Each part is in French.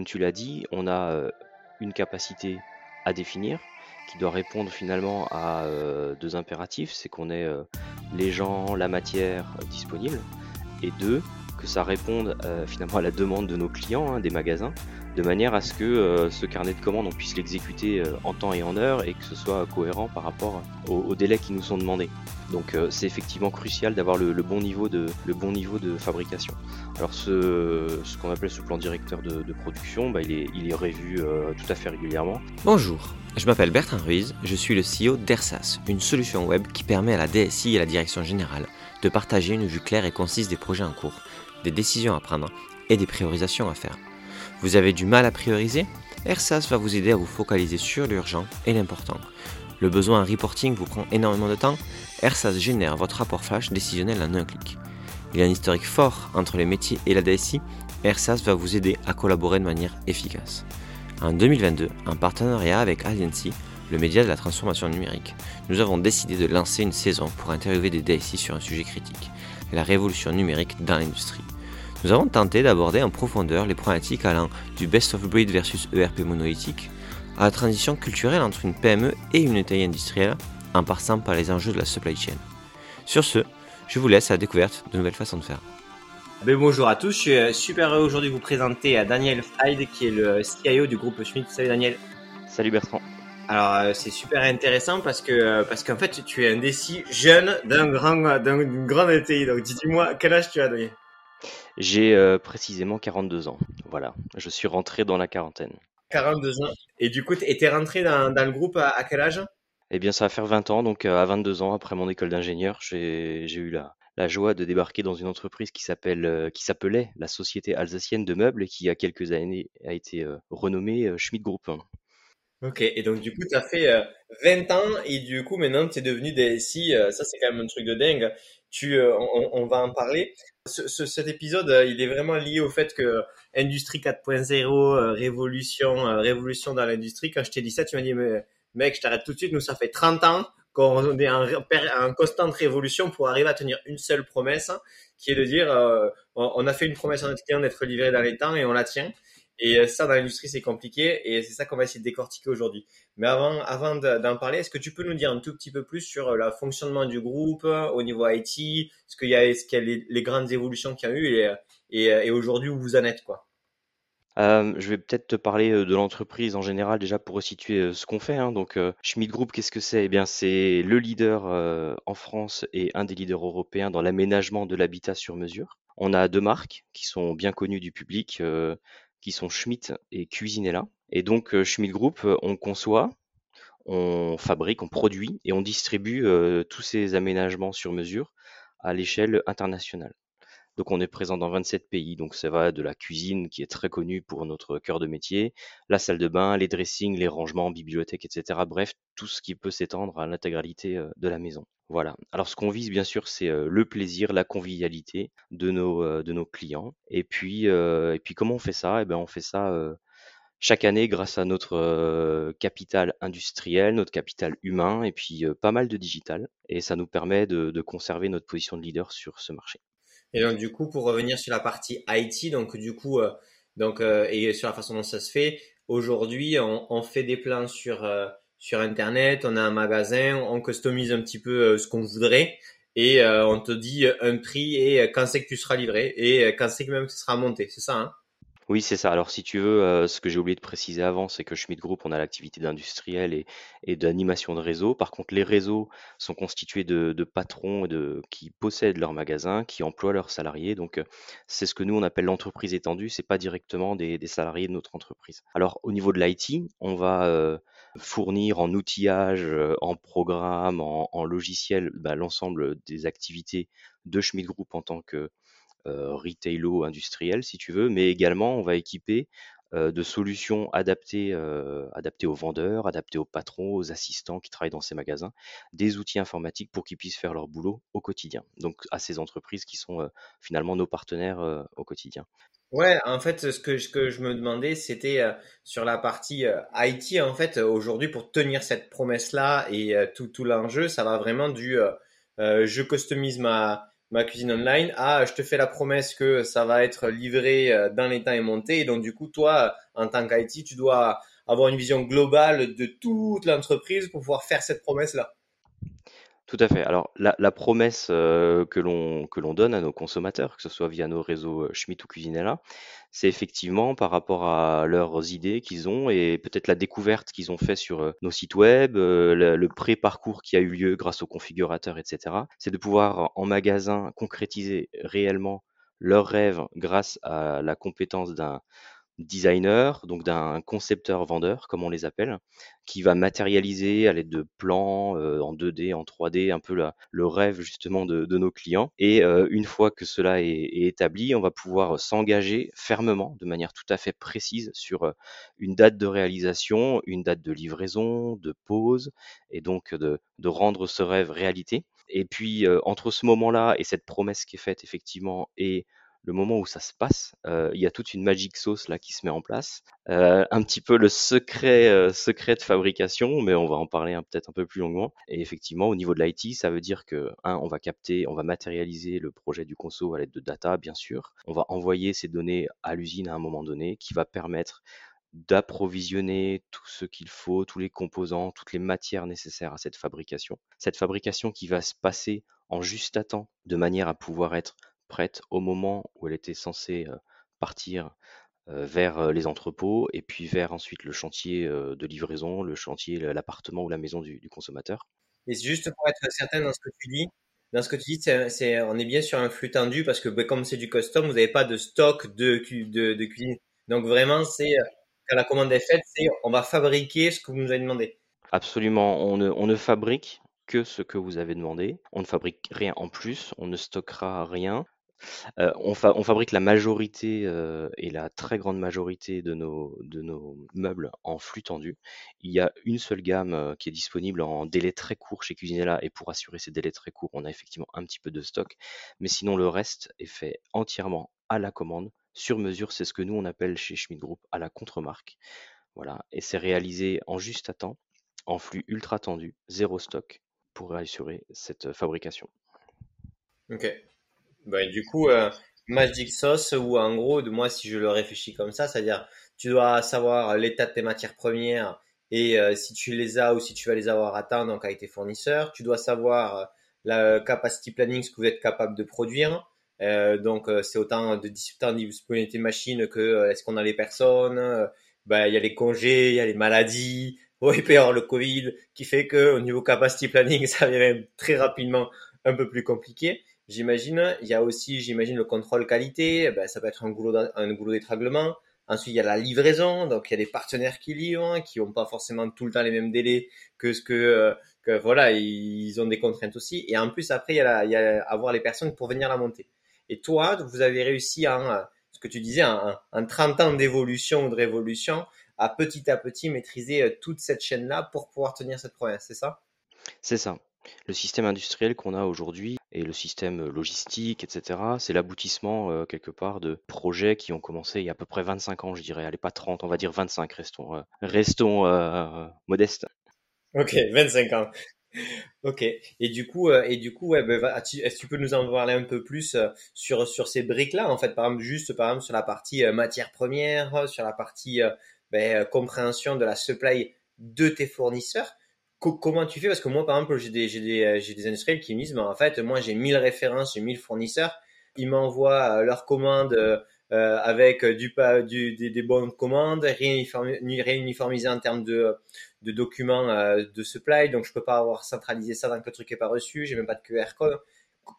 comme tu l'as dit, on a une capacité à définir qui doit répondre finalement à deux impératifs, c'est qu'on ait les gens, la matière disponible, et deux, que ça réponde finalement à la demande de nos clients, hein, des magasins, de manière à ce que euh, ce carnet de commandes, on puisse l'exécuter euh, en temps et en heure et que ce soit cohérent par rapport aux, délais qui nous sont demandés. Donc euh, c'est effectivement crucial d'avoir le, bon niveau de, fabrication. Alors ce, ce qu'on appelle ce plan directeur de, production, bah, il, est, il est revu tout à fait régulièrement. Bonjour, je m'appelle Bertrand Ruiz, je suis le CEO d'ERSAS, une solution web qui permet à la DSI et à la direction générale de partager une vue claire et concise des projets en cours, des décisions à prendre et des priorisations à faire. Vous avez du mal à prioriser ERSAS va vous aider à vous focaliser sur l'urgent et l'important. Le besoin en reporting vous prend énormément de temps ERSAS génère votre rapport flash décisionnel en un clic. Il y a un historique fort entre les métiers et la DSI. ERSAS va vous aider à collaborer de manière efficace. En 2022, en partenariat avec Agency, le média de la transformation numérique, nous avons décidé de lancer une saison pour interviewer des DSI sur un sujet critique, la révolution numérique dans l'industrie. Nous avons tenté d'aborder en profondeur les problématiques allant du best of breed versus ERP monolithique à la transition culturelle entre une PME et une taille industrielle en passant par les enjeux de la supply chain. Sur ce, je vous laisse à la découverte de nouvelles façons de faire. Ben, bonjour à tous, je suis euh, super heureux aujourd'hui de vous présenter à Daniel Hyde qui est le CIO du groupe Schmidt. Salut Daniel. Salut Bertrand. Alors euh, c'est super intéressant parce que euh, parce qu'en fait tu es un décis jeune d'un grand d'une grande ETI. Donc dis-moi quel âge tu as Daniel j'ai euh, précisément 42 ans. Voilà, je suis rentré dans la quarantaine. 42 ans. Et du coup, tu étais rentré dans, le groupe à, quel âge? Eh bien, ça va faire 20 ans. Donc, euh, à 22 ans, après mon école d'ingénieur, j'ai eu la, la joie de débarquer dans une entreprise qui s'appelle qui s'appelait la Société alsacienne de meubles et qui, il y a quelques années, a été renommée Schmidt Group. Ok, et donc du coup, tu fait 20 ans et du coup, maintenant, tu es devenu DSI. ça, c'est quand même un truc de dingue. Tu, on, va en parler cet épisode, euh, il est vraiment lié au fait que Industrie 4.0, euh, révolution, euh, révolution dans l'industrie. Quand je t'ai dit ça, tu m'as dit, mais, mec, je t'arrête tout de suite. Nous, ça fait 30 ans qu'on est en, en, constante révolution pour arriver à tenir une seule promesse, qui est de dire, on a fait une promesse à notre client d'être livré dans les temps et on la tient. Et euh, ça, dans l'industrie, c'est compliqué et c'est ça qu'on va essayer de décortiquer aujourd'hui. Mais avant, d'en parler, est-ce que tu peux nous dire un tout petit peu plus sur euh, le fonctionnement du groupe euh, au niveau IT, ce qu'il y a, ce les, grandes évolutions qu'il y a eu et, aujourd'hui où vous en êtes, quoi? Je vais peut-être te parler de l'entreprise en général déjà pour resituer ce qu'on fait. Hein. Donc, Schmidt Group, qu'est-ce que c'est? Eh bien, c'est le leader en France et un des leaders européens dans l'aménagement de l'habitat sur mesure. On a deux marques qui sont bien connues du public qui sont Schmidt et Cuisinella. Et donc euh, Schmidt Group, euh, on conçoit, on fabrique, on produit et on distribue euh, tous ces aménagements sur mesure à l'échelle internationale. Donc on est présent dans 27 pays, donc ça va de la cuisine qui est très connue pour notre cœur de métier, la salle de bain, les dressings, les rangements, bibliothèques, etc. Bref, tout ce qui peut s'étendre à l'intégralité de la maison. Voilà. Alors ce qu'on vise bien sûr, c'est le plaisir, la convivialité de nos, de nos clients. Et puis, et puis comment on fait ça? Eh ben on fait ça chaque année grâce à notre capital industriel, notre capital humain et puis pas mal de digital. Et ça nous permet de, conserver notre position de leader sur ce marché. Et donc du coup, pour revenir sur la partie IT, donc du coup, donc et sur la façon dont ça se fait, aujourd'hui, on, on, fait des plans sur sur internet, on a un magasin, on customise un petit peu ce qu'on voudrait et on te dit un prix et quand c'est que tu seras livré et quand c'est que même tu seras monté, c'est ça hein? Oui, c'est ça. Alors, si tu veux, euh, ce que j'ai oublié de préciser avant, c'est que Schmidt Group, on a l'activité d'industriel et, d'animation de réseau. Par contre, les réseaux sont constitués de, patrons de, qui possèdent leurs magasins, qui emploient leurs salariés. Donc, euh, c'est ce que nous, on appelle l'entreprise étendue. C'est pas directement des, salariés de notre entreprise. Alors, au niveau de l'IT, on va euh, fournir en outillage, en programme, en, logiciel, bah, l'ensemble des activités de Schmidt Group en tant que retailo industriel si tu veux, mais également on va équiper euh, de solutions adaptées, euh, adaptées aux vendeurs, adaptées aux patrons, aux assistants qui travaillent dans ces magasins, des outils informatiques pour qu'ils puissent faire leur boulot au quotidien. Donc à ces entreprises qui sont finalement nos partenaires au quotidien. Ouais, en fait, ce que, ce que je me demandais, c'était sur la partie IT. En fait, aujourd'hui, pour tenir cette promesse-là et tout, tout l'enjeu, ça va vraiment du je customise ma, ma cuisine online à je te fais la promesse que ça va être livré euh, dans les temps et monté. Donc, du coup, toi, en tant qu'IT, tu dois avoir une vision globale de toute l'entreprise pour pouvoir faire cette promesse-là. Tout à fait. Alors, la, promesse euh, que l'on donne à nos consommateurs, que ce soit via nos réseaux euh, Schmitt ou Cuisinella, c'est effectivement par rapport à leurs idées qu'ils ont et peut-être la découverte qu'ils ont fait sur euh, nos sites web, le, pré-parcours qui a eu lieu grâce aux configurateurs, etc. C'est de pouvoir en magasin concrétiser réellement leurs rêves grâce à la compétence d'un designer, donc d'un concepteur-vendeur, comme on les appelle, qui va matérialiser à l'aide de plans euh, en 2D, en 3D, un peu le rêve justement de, nos clients. Et euh, une fois que cela est, établi, on va pouvoir s'engager fermement, de manière tout à fait précise, sur euh, une date de réalisation, une date de livraison, de pause, et donc de, de rendre ce rêve réalité. Et puis, entre ce moment-là et cette promesse qui est faite, effectivement, et le moment où ça se passe, euh, il y a toute une magic sauce là qui se met en place. Euh, un petit peu le secret, euh, secret de fabrication, mais on va en parler peut-être un peu plus longuement. Et effectivement, au niveau de l'IT, ça veut dire que, un, on va capter, on va matérialiser le projet du conso à l'aide de data, bien sûr. On va envoyer ces données à l'usine à un moment donné, qui va permettre d'approvisionner tout ce qu'il faut, tous les composants, toutes les matières nécessaires à cette fabrication. Cette fabrication qui va se passer en juste temps, de manière à pouvoir être prête au moment où elle était censée partir vers les entrepôts et puis vers ensuite le chantier de livraison, le chantier, l'appartement ou la maison du, consommateur. Et juste pour être certain dans ce que tu dis, dans ce que tu dis, c'est, on est bien sur un flux tendu parce que bah, comme c'est du custom, vous n'avez pas de stock de, de, de cuisine. Donc vraiment, c'est quand la commande est faite, c'est on va fabriquer ce que vous nous avez demandé. Absolument, on ne, on ne fabrique que ce que vous avez demandé. On ne fabrique rien en plus, on ne stockera rien. Euh, on, fabrique la majorité euh, et la très grande majorité de nos, meubles en flux tendu. Il y a une seule gamme euh, qui est disponible en délai très court chez Cuisinella et pour assurer ces délais très courts, on a effectivement un petit peu de stock. Mais sinon, le reste est fait entièrement à la commande, sur mesure. C'est ce que nous, on appelle chez Schmidt Group à la contre-marque. Voilà. Et c'est réalisé en juste à temps, en flux ultra tendu, zéro stock pour assurer cette fabrication. Ok. Ben, du coup, euh, Magic Sauce, ou en gros, de moi, si je le réfléchis comme ça, c'est-à-dire, tu dois savoir l'état de tes matières premières et euh, si tu les as ou si tu vas les avoir temps, donc avec tes fournisseurs. Tu dois savoir euh, la capacity planning, ce que vous êtes capable de produire. Euh, donc, c'est autant de disponibilité de machines que est-ce qu'on a les personnes. Ben, il y a les congés, il y a les maladies. Oui, avoir le Covid qui fait que au niveau capacity planning, ça devient très rapidement un peu plus compliqué. J'imagine, il y a aussi, j'imagine, le contrôle qualité. Ben, ça peut être un goulot, un goulot d'étranglement. Ensuite, il y a la livraison. Donc, il y a des partenaires qui livrent, qui n'ont pas forcément tout le temps les mêmes délais que ce que, euh, voilà, ils ont des contraintes aussi. Et en plus, après, il y a, avoir les personnes pour venir la monter. Et toi, vous avez réussi en, ce que tu disais, en, en 30 ans d'évolution ou de révolution, à petit à petit maîtriser euh, toute cette chaîne-là pour pouvoir tenir cette promesse, c'est ça? C'est ça. Le système industriel qu'on a aujourd'hui et le système logistique, etc., c'est l'aboutissement euh, quelque part de projets qui ont commencé il y a à peu près 25 ans, je dirais. Allez, pas 30, on va dire 25, restons, euh, euh, modestes. Ok, 25 ans. Ok. Et du coup, et du coup, ben, est-ce que tu peux nous en parler un peu plus sur sur ces briques-là, en fait, par exemple, juste par exemple sur la partie matière première, sur la partie ben, compréhension de la supply de tes fournisseurs comment tu fais? Parce que moi, par exemple, j'ai des, des, euh, des industriels qui me disent, bah, en fait, moi, j'ai 1000 références, j'ai 1000 fournisseurs. Ils m'envoient euh, leurs commandes euh, avec du, du, des, des, bonnes commandes, réuniformisé en termes de, de documents de supply. Donc, je peux pas avoir centralisé ça dans que truc est pas reçu. J'ai même pas de QR code.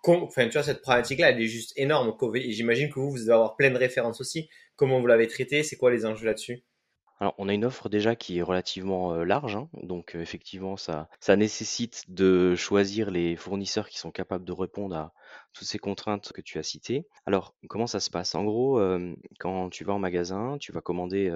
Enfin, tu vois, cette problématique-là, elle est juste énorme. J'imagine que vous, vous devez avoir plein de références aussi. Comment vous l'avez traité? C'est quoi les enjeux là-dessus? Alors, on a une offre déjà qui est relativement large, hein. donc effectivement, ça, ça nécessite de choisir les fournisseurs qui sont capables de répondre à toutes ces contraintes que tu as citées. Alors, comment ça se passe? En gros, quand tu vas en magasin, tu vas commander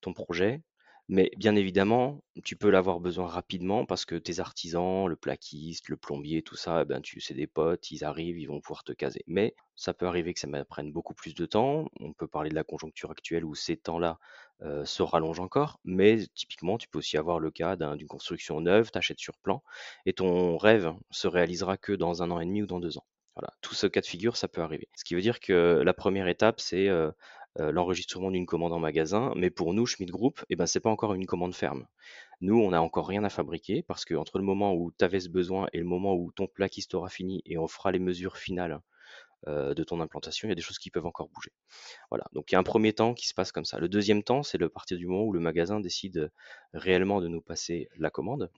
ton projet, mais bien évidemment, tu peux l'avoir besoin rapidement parce que tes artisans, le plaquiste, le plombier, tout ça, ben, tu c'est des potes, ils arrivent, ils vont pouvoir te caser. Mais ça peut arriver que ça prenne beaucoup plus de temps. On peut parler de la conjoncture actuelle où ces temps-là euh, se rallongent encore. Mais typiquement, tu peux aussi avoir le cas d'une construction neuve, tu achètes sur plan et ton rêve se réalisera que dans un an et demi ou dans deux ans. Voilà, tout ce cas de figure, ça peut arriver. Ce qui veut dire que la première étape, c'est l'enregistrement d'une commande en magasin, mais pour nous, Schmidt Group, eh ben, c'est pas encore une commande ferme. Nous, on n'a encore rien à fabriquer parce que entre le moment où tu avais ce besoin et le moment où ton plaquiste aura fini et on fera les mesures finales de ton implantation, il y a des choses qui peuvent encore bouger. Voilà, donc il y a un premier temps qui se passe comme ça. Le deuxième temps, c'est le partir du moment où le magasin décide réellement de nous passer la commande.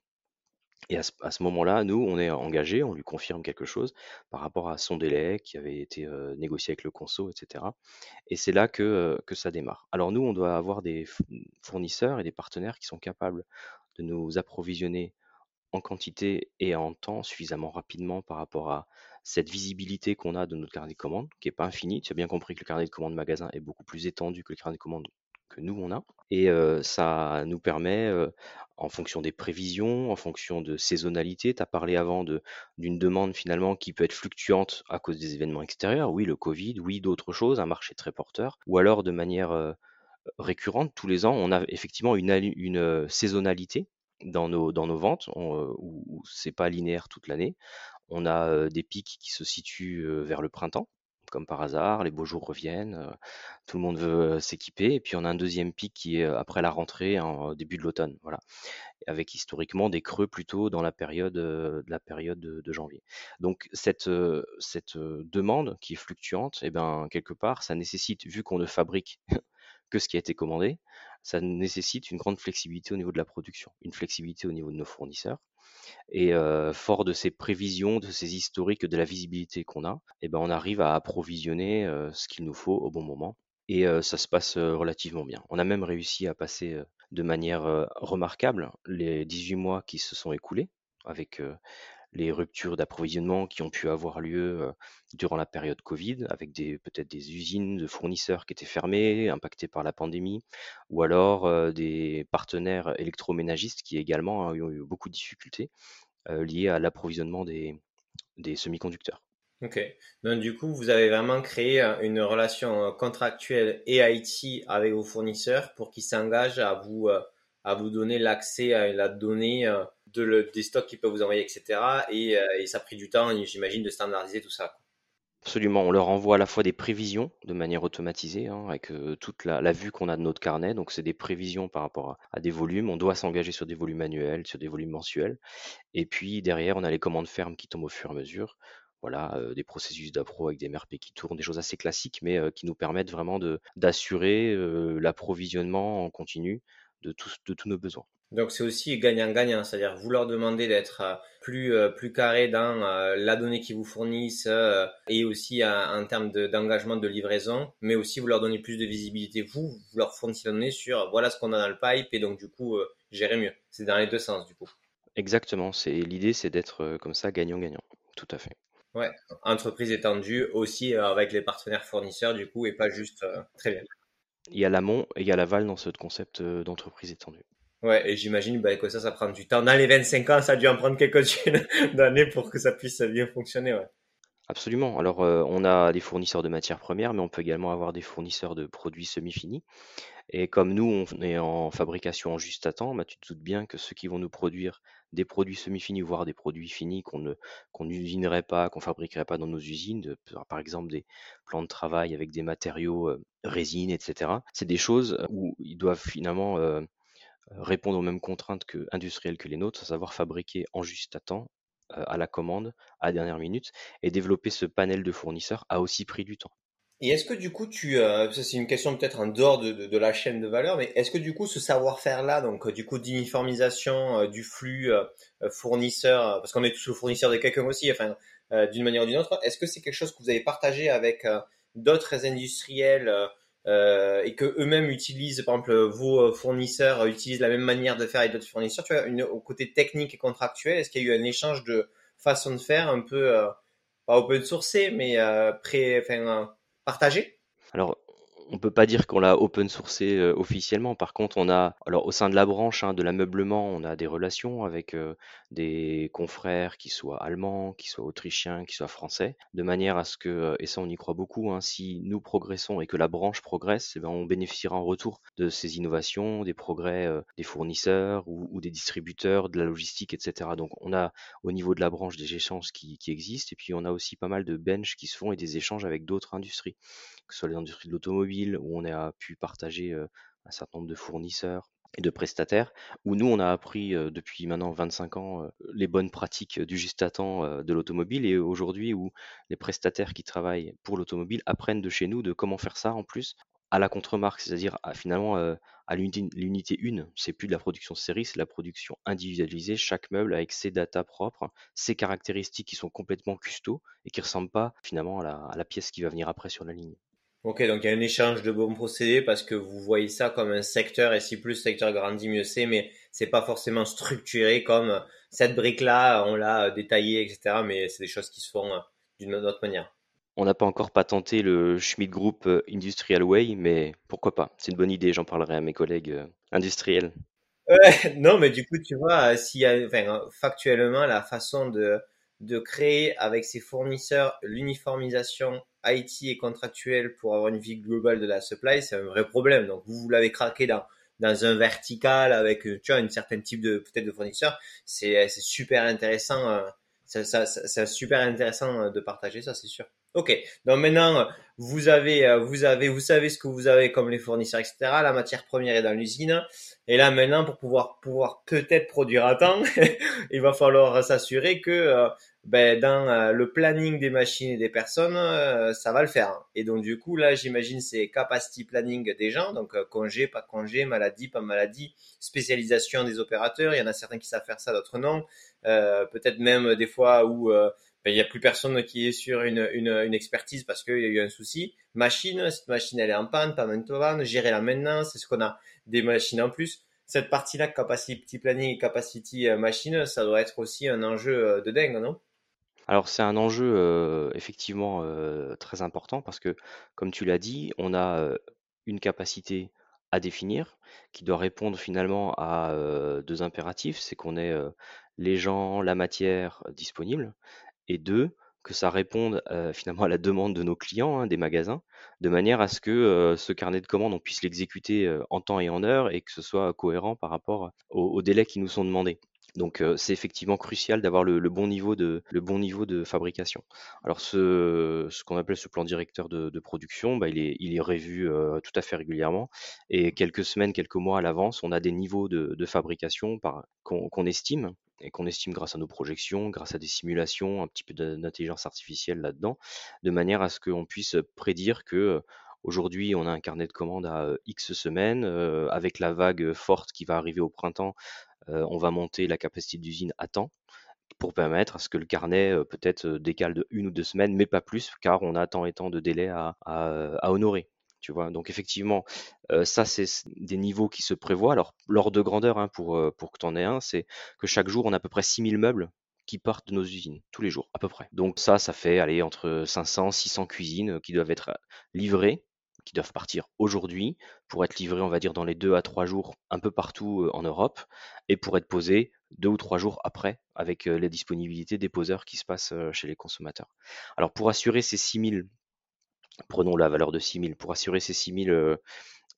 Et à ce, moment-là, nous, on est engagé, on lui confirme quelque chose par rapport à son délai qui avait été négocié avec le conso, etc. Et c'est là que, ça démarre. Alors nous, on doit avoir des fournisseurs et des partenaires qui sont capables de nous approvisionner en quantité et en temps suffisamment rapidement par rapport à cette visibilité qu'on a de notre carnet de commandes, qui n'est pas infini. Tu as bien compris que le carnet de commandes magasin est beaucoup plus étendu que le carnet de commandes que nous, on a. Et ça nous permet, en fonction des prévisions, en fonction de saisonnalité, tu as parlé avant d'une demande finalement qui peut être fluctuante à cause des événements extérieurs, oui, le Covid, oui, d'autres choses, un marché très porteur, ou alors de manière récurrente, tous les ans, on a effectivement une, une saisonnalité dans nos, dans nos ventes, où, où c'est pas linéaire toute l'année. On a des pics qui se situent vers le printemps, comme par hasard, les beaux jours reviennent, tout le monde veut s'équiper, et puis on a un deuxième pic qui est après la rentrée, en début de l'automne, voilà, avec historiquement des creux plutôt dans la période, de, janvier. Donc cette, demande qui est fluctuante, eh ben quelque part, ça nécessite, vu qu'on ne fabrique que ce qui a été commandé, ça nécessite une grande flexibilité au niveau de la production, une flexibilité au niveau de nos fournisseurs, et fort de ces prévisions, de ces historiques, de la visibilité qu'on a, eh ben, on arrive à approvisionner ce qu'il nous faut au bon moment. Et ça se passe relativement bien. On a même réussi à passer de manière remarquable les 18 mois qui se sont écoulés avec les ruptures d'approvisionnement qui ont pu avoir lieu durant la période Covid, avec peut-être des usines de fournisseurs qui étaient fermées, impactées par la pandémie, ou alors des partenaires électroménagistes qui également ont eu beaucoup de difficultés liées à l'approvisionnement des, des semi-conducteurs. Ok. Donc du coup, vous avez vraiment créé une relation contractuelle et IT avec vos fournisseurs pour qu'ils s'engagent à vous à vous donner l'accès à la donnée de des stocks qu'ils peuvent vous envoyer, etc. Euh, et, ça a pris du temps, j'imagine, de standardiser tout ça. Absolument, on leur envoie à la fois des prévisions de manière automatisée, hein, avec euh, toute la, vue qu'on a de notre carnet. Donc, c'est des prévisions par rapport à, des volumes. On doit s'engager sur des volumes annuels, sur des volumes mensuels. Et puis, derrière, on a les commandes fermes qui tombent au fur et à mesure. Voilà, euh, des processus d'appro avec des MRP qui tournent, des choses assez classiques, mais qui nous permettent vraiment d'assurer l'approvisionnement en continu de de tous nos besoins. Donc c'est aussi gagnant-gagnant, c'est-à-dire vous leur demandez d'être euh, plus euh, plus carré dans euh, la donnée qu'ils vous fournissent et aussi en termes d'engagement de, livraison, mais aussi vous leur donnez plus de visibilité. Vous, vous leur fournissez la donnée sur voilà ce qu'on a dans le pipe et donc du coup gérer mieux. C'est dans les deux sens du coup. Exactement, c'est l'idée c'est d'être comme ça gagnant-gagnant, tout à fait. Ouais, entreprise étendue aussi avec les partenaires fournisseurs du coup et pas juste très bien. Il y a l'amont et il y a l'aval dans ce concept d'entreprise étendue. Ouais, et j'imagine bah, que ça, ça prend du temps. Dans les 25 ans, ça a dû en prendre quelques-unes d'années pour que ça puisse bien fonctionner. Ouais. Absolument. Alors, euh, on a des fournisseurs de matières premières, mais on peut également avoir des fournisseurs de produits semi-finis. Et comme nous, on est en fabrication en juste à temps, bah, tu te doutes bien que ceux qui vont nous produire des produits semi-finis, voire des produits finis qu'on ne qu'on n'usinerait pas, qu'on fabriquerait pas dans nos usines, par exemple des plans de travail avec des matériaux euh, résine, etc. C'est des choses où ils doivent finalement euh, répondre aux mêmes contraintes que, industrielles que les nôtres, à savoir fabriquer en juste à temps, euh, à la commande, à dernière minute, et développer ce panel de fournisseurs a aussi pris du temps. Et est-ce que du coup, tu, euh, ça c'est une question peut-être en dehors de, la chaîne de valeur, mais est-ce que du coup, ce savoir-faire-là, donc du coup d'uniformisation euh, du flux fournisseur, parce qu'on est tous le fournisseur de quelqu'un aussi, enfin d'une manière ou d'une autre, est-ce que c'est quelque chose que vous avez partagé avec d'autres industriels euh, et que eux-mêmes utilisent, par exemple, vos euh, fournisseurs utilisent la même manière de faire avec d'autres fournisseurs, tu vois, au côté technique et contractuel, est-ce qu'il y a eu un échange de façon de faire un peu, euh, pas open sourcé, mais euh, pré, enfin, partagé? On peut pas dire qu'on l'a open sourcé euh, officiellement. Par contre, on a, alors au sein de la branche hein, de l'ameublement, on a des relations avec euh, des confrères qui soient allemands, qui soient autrichiens, qui soient français, de manière à ce que, euh, et ça on y croit beaucoup, hein, si nous progressons et que la branche progresse, eh ben, on bénéficiera en retour de ces innovations, des progrès des fournisseurs ou, des distributeurs, de la logistique, etc. Donc on a au niveau de la branche des échanges qui, qui existent et puis on a aussi pas mal de bench qui se font et des échanges avec d'autres industries que ce soit les industries de l'automobile, où on a pu partager un certain nombre de fournisseurs et de prestataires, où nous, on a appris depuis maintenant 25 ans les bonnes pratiques du juste à temps de l'automobile, et aujourd'hui, où les prestataires qui travaillent pour l'automobile apprennent de chez nous de comment faire ça en plus à la contre-marque, c'est-à-dire finalement à l'unité 1. C'est plus de la production série, c'est la production individualisée, chaque meuble avec ses datas propres, ses caractéristiques qui sont complètement custo et qui ne ressemblent pas finalement à la pièce qui va venir après sur la ligne. Ok, donc il y a un échange de bons procédés parce que vous voyez ça comme un secteur et si plus le secteur grandit, mieux c'est, mais c'est pas forcément structuré comme cette brique-là, on l'a détaillée, etc. Mais c'est des choses qui se font euh, d'une autre manière. On n'a pas encore patenté le Schmidt Group euh, Industrial Way, mais pourquoi pas? C'est une bonne idée, j'en parlerai à mes collègues euh, industriels. Ouais, non, mais du coup, tu vois, a, enfin, factuellement, la façon de, de créer avec ses fournisseurs l'uniformisation IT et contractuelle pour avoir une vie globale de la supply, c'est un vrai problème. Donc vous, l'avez craqué dans dans un vertical avec tu vois une certaine type de peut-être de fournisseur, c'est super intéressant. Euh, ça, c'est super intéressant de partager ça, c'est sûr. Ok. Donc maintenant, vous avez, euh, vous avez, vous savez ce que vous avez comme les fournisseurs, etc. La matière première est dans l'usine. Et là maintenant, pour pouvoir pouvoir peut-être produire à temps, il va falloir s'assurer que euh, ben, dans euh, le planning des machines et des personnes, ça va le faire. Et donc du coup là, j'imagine c'est capacity planning des gens, donc congé, pas congé, maladie, pas maladie, spécialisation des opérateurs. Il y en a certains qui savent faire ça, d'autres non. peut-être même des fois où ben, il n'y a plus personne qui est sur une, une, une expertise parce qu'il y a eu un souci. Machine, cette machine elle est en panne, pas maintenant, gérer la maintenance, c'est ce qu'on a des machines en plus. Cette partie-là, capacity planning, capacity euh, machine, ça doit être aussi un enjeu euh, de dingue, non? Alors c'est un enjeu effectivement très important parce que, comme tu l'as dit, on a une capacité à définir qui doit répondre finalement à deux impératifs, c'est qu'on ait les gens, la matière disponible et deux, que ça réponde finalement à la demande de nos clients, hein, des magasins, de manière à ce que ce carnet de commandes, on puisse l'exécuter en temps et en heure et que ce soit cohérent par rapport aux délais qui nous sont demandés. Donc c'est effectivement crucial d'avoir le, bon niveau de, fabrication. Alors ce, qu'on appelle ce plan directeur de, production, bah, il, est, il tout à fait régulièrement et quelques semaines, quelques mois à l'avance, on a des niveaux de, fabrication qu'on estime et qu'on estime grâce à nos projections, grâce à des simulations, un petit peu d'intelligence artificielle là-dedans, de manière à ce qu'on puisse prédire que Aujourd'hui, on a un carnet de commandes à X semaines. avec la vague forte qui va arriver au printemps, on va monter la capacité d'usine à temps pour permettre à ce que le carnet peut-être décale de une ou deux semaines, mais pas plus, car on a tant et tant de délais à, honorer. Tu vois, donc effectivement, ça c'est des niveaux qui se prévoient. Alors l'ordre de grandeur, hein, pour, pour que tu en aies un, c'est que chaque jour on a à peu près 6000 meubles qui partent de nos usines, tous les jours à peu près. Donc ça, ça fait aller entre 500, 600 cuisines qui doivent être livrées qui doivent partir aujourd'hui pour être livrés, on va dire, dans les deux à trois jours un peu partout en Europe et pour être posés deux ou trois jours après avec la disponibilité des poseurs qui se passent chez les consommateurs. Alors pour assurer ces 6000, prenons la valeur de 6000, pour assurer ces 6000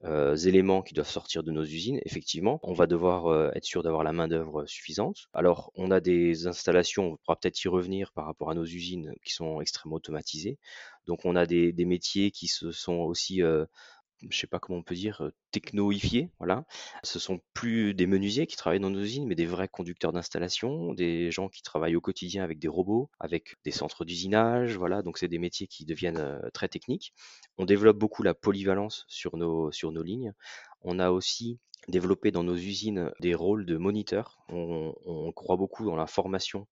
euh, éléments qui doivent sortir de nos usines, effectivement, on va devoir euh, être sûr d'avoir la main-d'œuvre suffisante. Alors, on a des installations, on pourra peut-être y revenir par rapport à nos usines qui sont extrêmement automatisées. Donc, on a des, métiers qui se sont aussi euh, je sais pas comment on peut dire, technoifiés, voilà. Ce sont plus des menuisiers qui travaillent dans nos usines, mais des vrais conducteurs d'installation, des gens qui travaillent au quotidien avec des robots, avec des centres d'usinage, voilà. Donc c'est des métiers qui deviennent très techniques. On développe beaucoup la polyvalence sur nos, sur nos lignes. On a aussi développé dans nos usines des rôles de moniteurs. On, croit beaucoup dans la formation,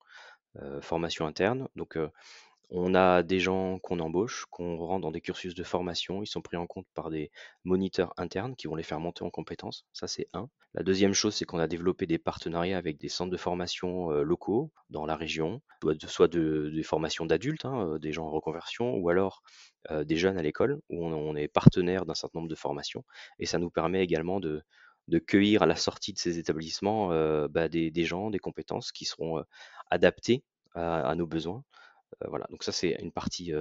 formation interne. Donc On a des gens qu'on embauche, qu'on rend dans des cursus de formation. Ils sont pris en compte par des moniteurs internes qui vont les faire monter en compétences. Ça, c'est un. La deuxième chose, c'est qu'on a développé des partenariats avec des centres de formation euh, locaux dans la région, soit, de, des formations d'adultes, hein, euh, des gens en reconversion, ou alors euh, des jeunes à l'école, où on, est partenaire d'un certain nombre de formations. Et ça nous permet également de, cueillir à la sortie de ces établissements bah, des, gens, des compétences qui seront adaptées à, nos besoins. Voilà, donc ça c'est une partie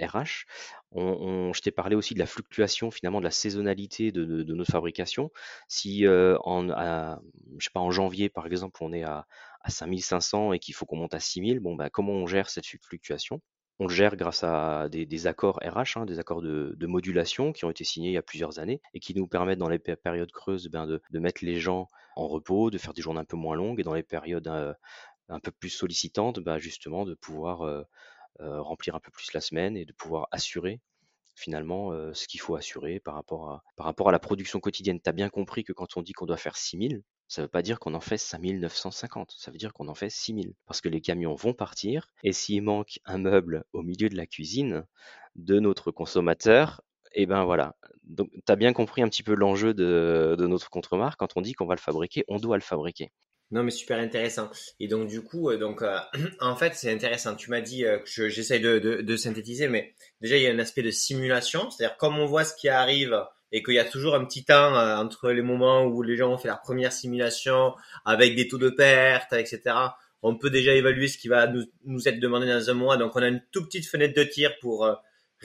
RH. On, je t'ai parlé aussi de la fluctuation finalement de la saisonnalité de, notre fabrication. Si en, je sais pas, en janvier par exemple on est à, à 5500 et qu'il faut qu'on monte à 6000, bon, bah, comment on gère cette fluctuation? On le gère grâce à des, accords RH, hein, des accords de, modulation qui ont été signés il y a plusieurs années et qui nous permettent dans les périodes creuses ben, de, mettre les gens en repos, de faire des journées un peu moins longues et dans les périodes un peu plus sollicitantes, ben, justement de pouvoir euh, remplir un peu plus la semaine et de pouvoir assurer finalement euh, ce qu'il faut assurer par rapport à, par rapport à la production quotidienne. Tu as bien compris que quand on dit qu'on doit faire 6000, ça ne veut pas dire qu'on en fait 5950, ça veut dire qu'on en fait 6000. Parce que les camions vont partir, et s'il manque un meuble au milieu de la cuisine de notre consommateur, et eh ben voilà. Donc tu as bien compris un petit peu l'enjeu de, de notre contre-marque. Quand on dit qu'on va le fabriquer, on doit le fabriquer. Non, mais super intéressant. Et donc, du coup, euh, donc, euh, en fait, c'est intéressant. Tu m'as dit euh, que j'essaye de, de, de, synthétiser, mais déjà, il y a un aspect de simulation. C'est-à-dire, comme on voit ce qui arrive et qu'il y a toujours un petit temps entre les moments où les gens ont fait leur première simulation avec des taux de perte, etc., on peut déjà évaluer ce qui va nous, nous être demandé dans un mois. Donc, on a une toute petite fenêtre de tir pour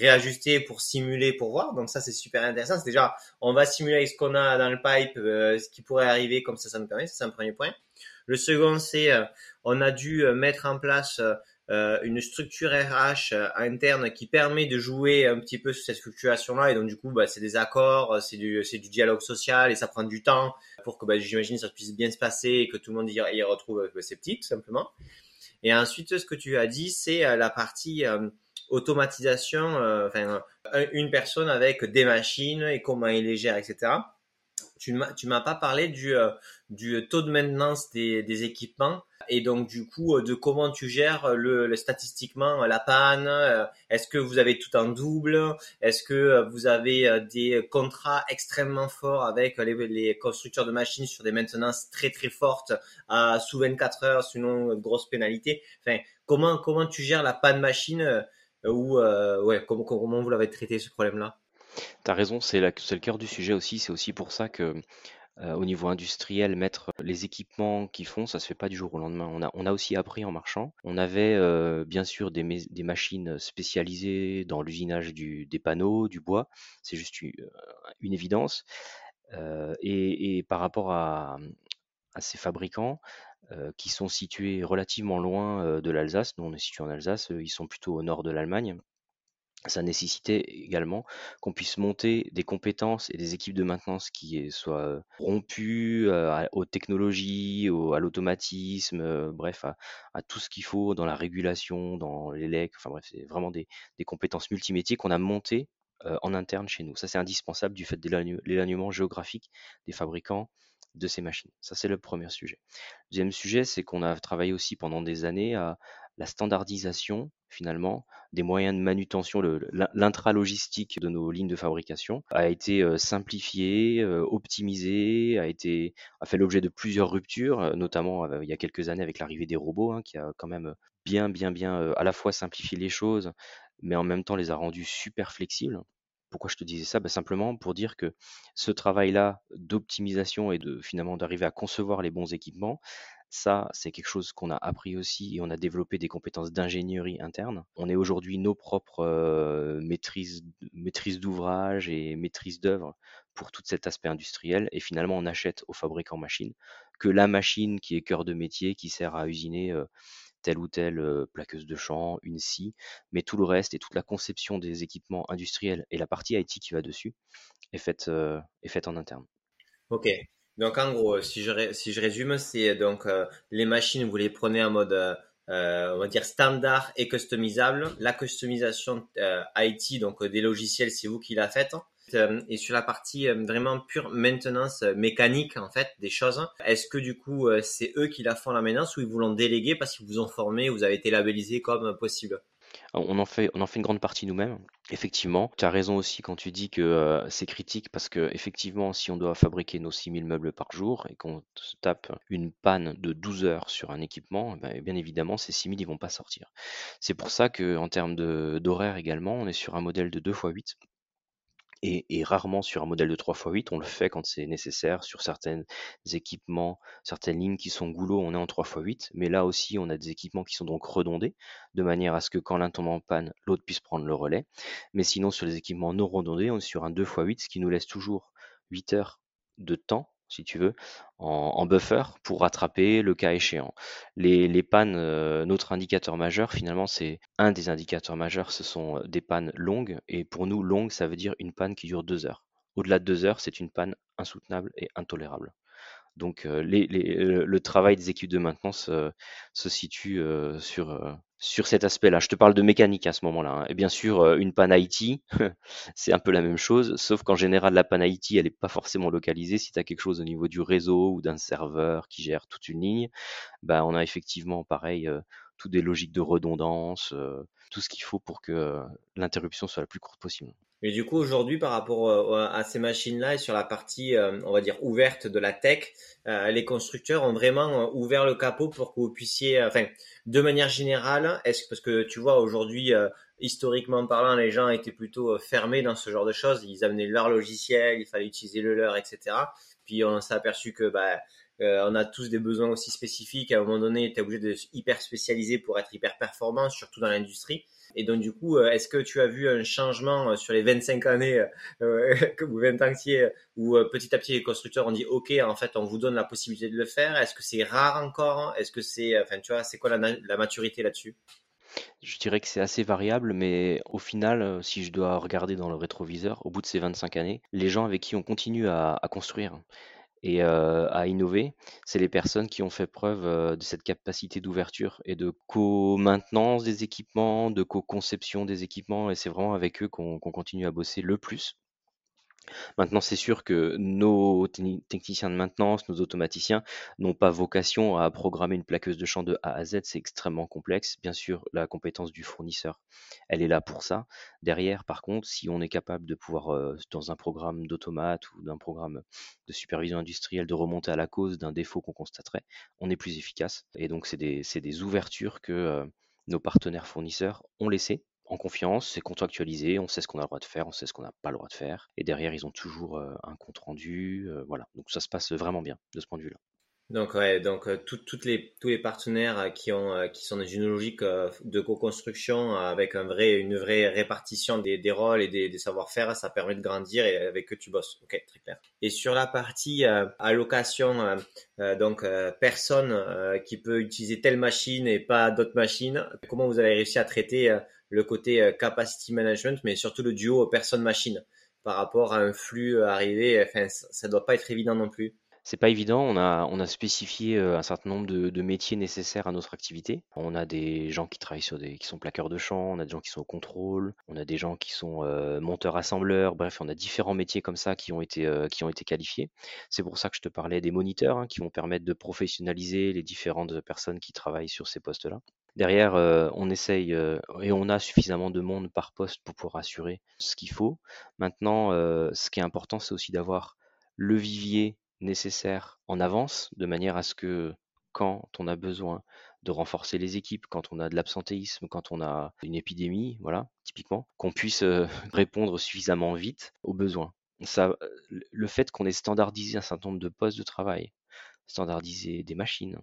réajuster, pour simuler, pour voir. Donc, ça, c'est super intéressant. C'est déjà, on va simuler ce qu'on a dans le pipe, ce qui pourrait arriver, comme ça, ça nous permet. C'est un premier point. Le second, c'est euh, on a dû euh, mettre en place euh, une structure RH interne qui permet de jouer un petit peu sur cette fluctuation-là. Et donc, du coup, bah, c'est des accords, c'est du, c'est du dialogue social et ça prend du temps pour que, bah, j'imagine, ça puisse bien se passer et que tout le monde y, y retrouve ses petits, tout simplement. Et ensuite, ce que tu as dit, c'est la partie automatisation, enfin, une personne avec des machines et comment il les gère, etc tu ne m'as pas parlé du, euh, du taux de maintenance des, équipements et donc du coup euh, de comment tu gères le, statistiquement la panne. Euh, est-ce que vous avez tout en double Est-ce que vous avez des contrats extrêmement forts avec les, les, constructeurs de machines sur des maintenances très très fortes à sous 24 heures, sinon grosse pénalité? Enfin, comment comment tu gères la panne machine ou ouais comment comment vous l'avez traité ce problème-là? Tu as raison, c'est le cœur du sujet aussi. C'est aussi pour ça que, euh, au niveau industriel, mettre les équipements qu'ils font, ça se fait pas du jour au lendemain. On a, on a aussi appris en marchant. On avait euh, bien sûr des, des machines spécialisées dans l'usinage des panneaux, du bois. C'est juste une, évidence. Euh, et, et par rapport à, à ces fabricants qui sont situés relativement loin de l'Alsace, nous on est situé en Alsace, ils sont plutôt au nord de l'Allemagne. Ça nécessitait également qu'on puisse monter des compétences et des équipes de maintenance qui soient rompues aux technologies, à l'automatisme, bref, à, tout ce qu'il faut dans la régulation, dans l'élec, enfin bref, c'est vraiment des, compétences multimétiers qu'on a montées en interne chez nous. Ça, c'est indispensable du fait de l'éloignement géographique des fabricants de ces machines. Ça, c'est le premier sujet. Deuxième sujet, c'est qu'on a travaillé aussi pendant des années à, la standardisation finalement des moyens de manutention, l'intralogistique de nos lignes de fabrication a été euh, simplifié, euh, optimisé, a été a fait l'objet de plusieurs ruptures, euh, notamment il y a quelques années avec l'arrivée des robots, hein, qui a quand même bien bien bien à la fois simplifié les choses, mais en même temps les a rendus super flexibles. Pourquoi je te disais ça? Bah, Simplement pour dire que ce travail-là d'optimisation et de finalement d'arriver à concevoir les bons équipements, ça, c'est quelque chose qu'on a appris aussi et on a développé des compétences d'ingénierie interne. On est aujourd'hui nos propres maîtrises, maîtrise d'ouvrage et maîtrise d'œuvre pour tout cet aspect industriel. Et finalement, on achète aux fabricants machines que la machine qui est cœur de métier, qui sert à usiner telle ou telle plaqueuse de champ, une scie, mais tout le reste et toute la conception des équipements industriels et la partie IT qui va dessus est faite, est faite en interne. Ok, donc en gros, si je, si je résume, c'est donc les machines, vous les prenez en mode, on va dire standard et customisable. La customisation IT, donc des logiciels, c'est vous qui la faites. Et sur la partie vraiment pure maintenance mécanique en fait des choses, est-ce que du coup c'est eux qui la font la maintenance ou ils vous l'ont délégué parce qu'ils vous ont formé, vous avez été labellisé comme possible? On en fait, on en fait une grande partie nous-mêmes. Effectivement, tu as raison aussi quand tu dis que euh, c'est critique parce que effectivement, si on doit fabriquer nos 6000 meubles par jour et qu'on se tape une panne de 12 heures sur un équipement, ben, bien évidemment, ces 6000 ils vont pas sortir. C'est pour ça que en termes d'horaire également, on est sur un modèle de 2 x 8 et, rarement sur un modèle de 3x8. On le fait quand c'est nécessaire sur certains équipements, certaines lignes qui sont goulot, on est en 3x8. Mais là aussi, on a des équipements qui sont donc redondés, de manière à ce que quand l'un tombe en panne, l'autre puisse prendre le relais. Mais sinon, sur les équipements non redondés, on est sur un 2x8, ce qui nous laisse toujours 8 heures de temps si tu veux, en, buffer pour rattraper le cas échéant. Les, pannes, euh, notre indicateur majeur, finalement, c'est un des indicateurs majeurs, ce sont euh, des pannes longues. Et pour nous, longue, ça veut dire une panne qui dure deux heures. Au-delà de deux heures, c'est une panne insoutenable et intolérable. Donc euh, le travail des équipes de maintenance se situe sur, sur cet aspect-là. Je te parle de mécanique à ce moment-là. Hein. Et bien sûr, une panne IT, c'est un peu la même chose, sauf qu'en général, la panne IT, elle n'est pas forcément localisée. Si tu as quelque chose au niveau du réseau ou d'un serveur qui gère toute une ligne, bah, on a effectivement, pareil, toutes des logiques de redondance, tout ce qu'il faut pour que l'interruption soit la plus courte possible. Mais du coup, aujourd'hui, par rapport euh, à ces machines-là et sur la partie, euh, on va dire, ouverte de la tech, euh, les constructeurs ont vraiment ouvert le capot pour que vous puissiez, enfin, de manière générale, est-ce parce que tu vois, aujourd'hui, historiquement parlant, les gens étaient plutôt fermés dans ce genre de choses. Ils amenaient leur logiciel, il fallait utiliser le leur, etc. Puis on s'est aperçu que, bah, on a tous des besoins aussi spécifiques. À un moment donné, tu es obligé de hyper spécialiser pour être hyper performant, surtout dans l'industrie. Et donc, du coup, euh, est-ce que tu as vu un changement euh, sur les 25 années euh, ou 20 ans où petit à petit les constructeurs ont dit OK, en fait, on vous donne la possibilité de le faire? Est-ce que c'est rare encore? Est-ce que c'est, enfin, tu vois, c'est quoi la, maturité là-dessus? Je dirais que c'est assez variable, mais au final, si je dois regarder dans le rétroviseur, au bout de ces 25 années, les gens avec qui on continue à construire, et à innover, c'est les personnes qui ont fait preuve de cette capacité d'ouverture et de co-maintenance des équipements, de co-conception des équipements, et c'est vraiment avec eux qu'on continue à bosser le plus. Maintenant, c'est sûr que nos techniciens de maintenance, nos automaticiens n'ont pas vocation à programmer une plaqueuse de champ de A à Z, c'est extrêmement complexe. Bien sûr, la compétence du fournisseur, elle est là pour ça. Derrière, par contre, si on est capable de pouvoir, euh, dans un programme d'automate ou d'un programme de supervision industrielle, de remonter à la cause d'un défaut qu'on constaterait, on est plus efficace. Et donc, c'est des, ouvertures que euh, nos partenaires fournisseurs ont laissées en confiance, c'est contractualisé, on sait ce qu'on a le droit de faire, on sait ce qu'on n'a pas le droit de faire. Et derrière, ils ont toujours euh, un compte rendu. Euh, voilà. Donc ça se passe vraiment bien de ce point de vue-là. Donc, ouais, donc euh, les, tous les partenaires qui, ont, qui sont dans une logique de co-construction avec une vraie répartition des, rôles et des, des savoir-faire, ça permet de grandir et avec eux tu bosses. Ok, très clair. Et sur la partie allocation, donc personne qui peut utiliser telle machine et pas d'autres machines, comment vous avez réussi à traiter le côté euh, capacity management, mais surtout le duo personne-machine par rapport à un flux euh, arrivé. Enfin, ça doit pas être évident non plus. C'est pas évident. On a, on a spécifié euh, un certain nombre de, métiers nécessaires à notre activité. On a des gens qui travaillent sur des, qui sont plaqueurs de champ, on a des gens qui sont au contrôle, on a des gens qui sont monteurs-assembleurs. Bref, on a différents métiers comme ça qui ont été, qui ont été qualifiés. C'est pour ça que je te parlais des moniteurs hein, qui vont permettre de professionnaliser les différentes personnes qui travaillent sur ces postes-là. Derrière, on essaye et on a suffisamment de monde par poste pour pouvoir assurer ce qu'il faut. Maintenant, ce qui est important, c'est aussi d'avoir le vivier nécessaire en avance, de manière à ce que quand on a besoin de renforcer les équipes, quand on a de l'absentéisme, quand on a une épidémie, voilà, typiquement, qu'on puisse répondre suffisamment vite aux besoins. Ça, le fait qu'on ait standardisé un certain nombre de postes de travail, standardiser des machines,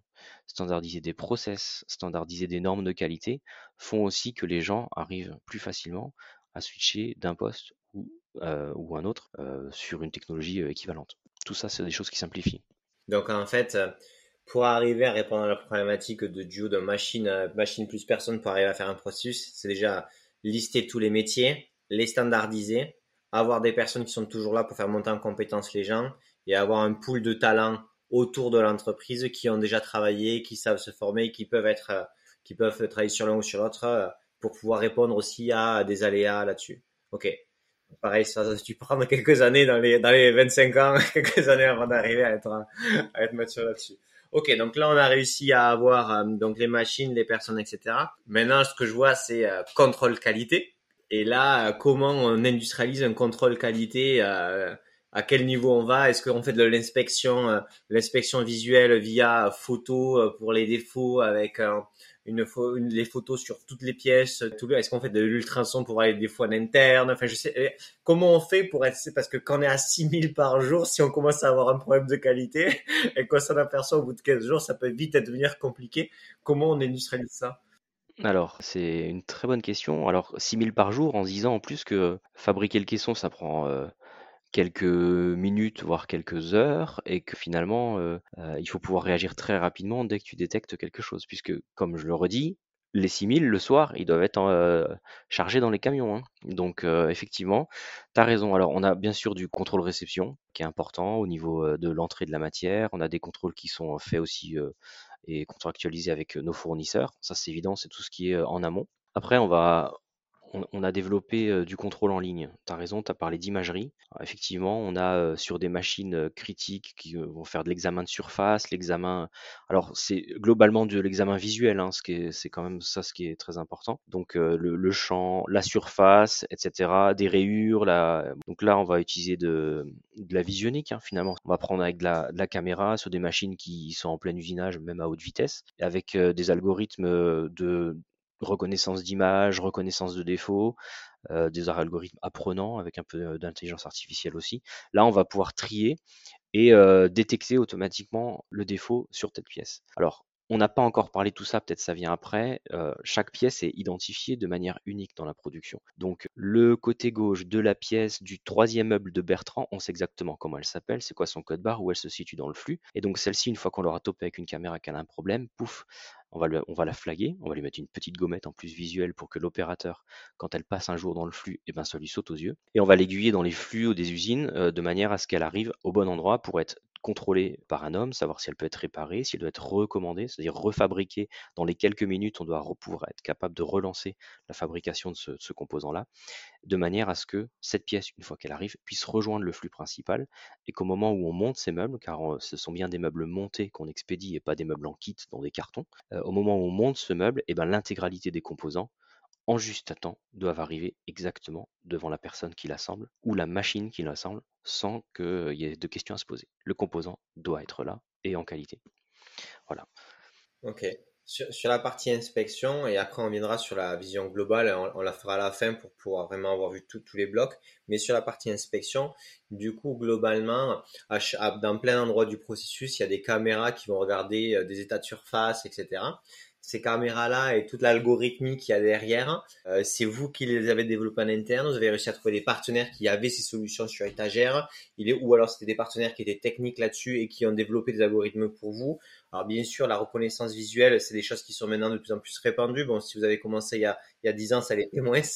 standardiser des process, standardiser des normes de qualité, font aussi que les gens arrivent plus facilement à switcher d'un poste ou, euh, un autre euh, sur une technologie euh, équivalente. Tout ça, c'est des choses qui simplifient. Donc en fait, pour arriver à répondre à la problématique de duo de machine, machine plus personne pour arriver à faire un processus, c'est déjà lister tous les métiers, les standardiser, avoir des personnes qui sont toujours là pour faire monter en compétence les gens et avoir un pool de talents autour de l'entreprise qui ont déjà travaillé, qui savent se former, qui peuvent être, euh, qui peuvent travailler sur l'un ou sur l'autre euh, pour pouvoir répondre aussi à des aléas là-dessus. Ok. Pareil, ça, tu prendre quelques années dans les, dans les 25 ans, quelques années avant d'arriver à être, à être mature là-dessus. Ok, donc là, on a réussi à avoir euh, donc les machines, les personnes, etc. Maintenant, ce que je vois, c'est euh, contrôle qualité. Et là, euh, comment on industrialise un contrôle qualité À quel niveau on va? Est-ce qu'on fait de l'inspection, l'inspection visuelle via photo pour les défauts avec une, les photos sur toutes les pièces, tout est-ce qu'on fait de l'ultrason pour aller des fois en interne? Enfin, je sais eh, comment on fait pour être parce que quand on est à 6000 par jour, si on commence à avoir un problème de qualité et qu'on s'en aperçoit au bout de 15 jours, ça peut vite devenir compliqué. Comment on industrialise ça? Alors, c'est une très bonne question. Alors, 6000 par jour, en disant en plus que fabriquer le caisson, ça prend euh, quelques minutes, voire quelques heures, et que finalement, euh, euh, il faut pouvoir réagir très rapidement dès que tu détectes quelque chose. Puisque, comme je le redis, les 6000 le soir, ils doivent être euh, chargés dans les camions. Hein. Donc, effectivement, tu as raison. Alors, on a bien sûr du contrôle réception qui est important au niveau de l'entrée de la matière. On a des contrôles qui sont faits aussi et contractualisés avec nos fournisseurs. Ça, c'est évident, c'est tout ce qui est en amont. Après, on va, on, a développé du contrôle en ligne. Tu as raison, tu as parlé d'imagerie. Effectivement, on a sur des machines critiques qui vont faire de l'examen de surface, l'examen. Alors, c'est globalement de l'examen visuel, hein, ce qui est, c'est quand même ça ce qui est très important. Donc, le, champ, la surface, etc., des rayures. Donc là, on va utiliser de, la visionique, hein, finalement. On va prendre avec de la, caméra sur des machines qui sont en plein usinage, même à haute vitesse, avec des algorithmes de reconnaissance d'image, reconnaissance de défauts, euh, des algorithmes apprenants avec un peu euh, d'intelligence artificielle aussi. Là, on va pouvoir trier et euh, détecter automatiquement le défaut sur telle pièce. Alors, on n'a pas encore parlé de tout ça, peut-être ça vient après. chaque pièce est identifiée de manière unique dans la production. Donc le côté gauche de la pièce du troisième meuble de Bertrand, on sait exactement comment elle s'appelle, c'est quoi son code barre, où elle se situe dans le flux. Et donc celle-ci, une fois qu'on l'aura topé avec une caméra qu'elle a un problème, pouf, on va, la flaguer, on va lui mettre une petite gommette en plus visuelle pour que l'opérateur, quand elle passe un jour dans le flux, eh ben, ça lui saute aux yeux. Et on va l'aiguiller dans les flux des usines euh, de manière à ce qu'elle arrive au bon endroit pour être contrôlée par un homme, savoir si elle peut être réparée, si elle doit être recommandée, c'est-à-dire refabriquée. Dans les quelques minutes, on doit pouvoir être capable de relancer la fabrication de ce, composant-là, de manière à ce que cette pièce, une fois qu'elle arrive, puisse rejoindre le flux principal. Et qu'au moment où on monte ces meubles, car ce sont bien des meubles montés qu'on expédie et pas des meubles en kit dans des cartons, euh, au moment où on monte ce meuble, eh ben, l'intégralité des composants en juste temps doivent arriver exactement devant la personne qui l'assemble ou la machine qui l'assemble sans qu'il y ait de questions à se poser. Le composant doit être là et en qualité. Voilà. Ok. Sur, la partie inspection, et après on viendra sur la vision globale, on, la fera à la fin pour pouvoir vraiment avoir vu tous les blocs. Mais sur la partie inspection, du coup, globalement, dans plein d'endroits du processus, il y a des caméras qui vont regarder euh, des états de surface, etc ces caméras-là et toute l'algorithmie qu'il y a derrière, euh, c'est vous qui les avez développées en interne, vous avez réussi à trouver des partenaires qui avaient ces solutions sur étagère, ou alors c'était des partenaires qui étaient techniques là-dessus et qui ont développé des algorithmes pour vous. Alors bien sûr, la reconnaissance visuelle, c'est des choses qui sont maintenant de plus en plus répandues. Bon, si vous avez commencé il y a, il y a 10 ans, ça l'était moins.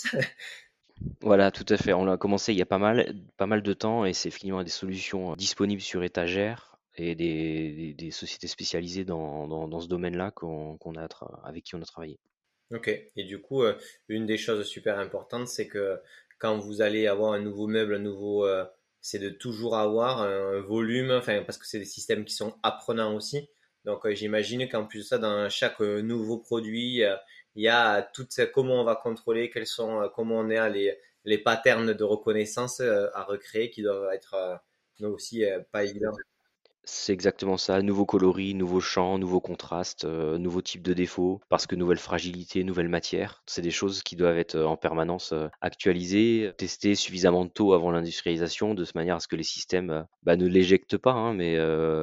Voilà, tout à fait. On l'a commencé il y a pas mal, pas mal de temps et c'est finalement des solutions disponibles sur étagère et des, sociétés spécialisées dans, dans, ce domaine-là qu'on, a avec qui on a travaillé. Ok, et du coup, euh, une des choses super importantes, c'est que quand vous allez avoir un nouveau meuble, un nouveau, euh, c'est de toujours avoir un volume, parce que c'est des systèmes qui sont apprenants aussi. Donc, euh, j'imagine qu'en plus de ça, dans chaque nouveau produit, il y a tout comment on va contrôler, quels sont, comment on est les, les patterns de reconnaissance à recréer qui doivent être aussi pas évidents. C'est exactement ça, nouveau coloris, nouveau champ, nouveau contraste, euh, nouveau type de défaut, parce que nouvelle fragilité, nouvelle matière. C'est des choses qui doivent être euh, en permanence euh, actualisées, testées suffisamment tôt avant l'industrialisation, de manière à ce que les systèmes bah, ne l'éjectent pas, hein, mais,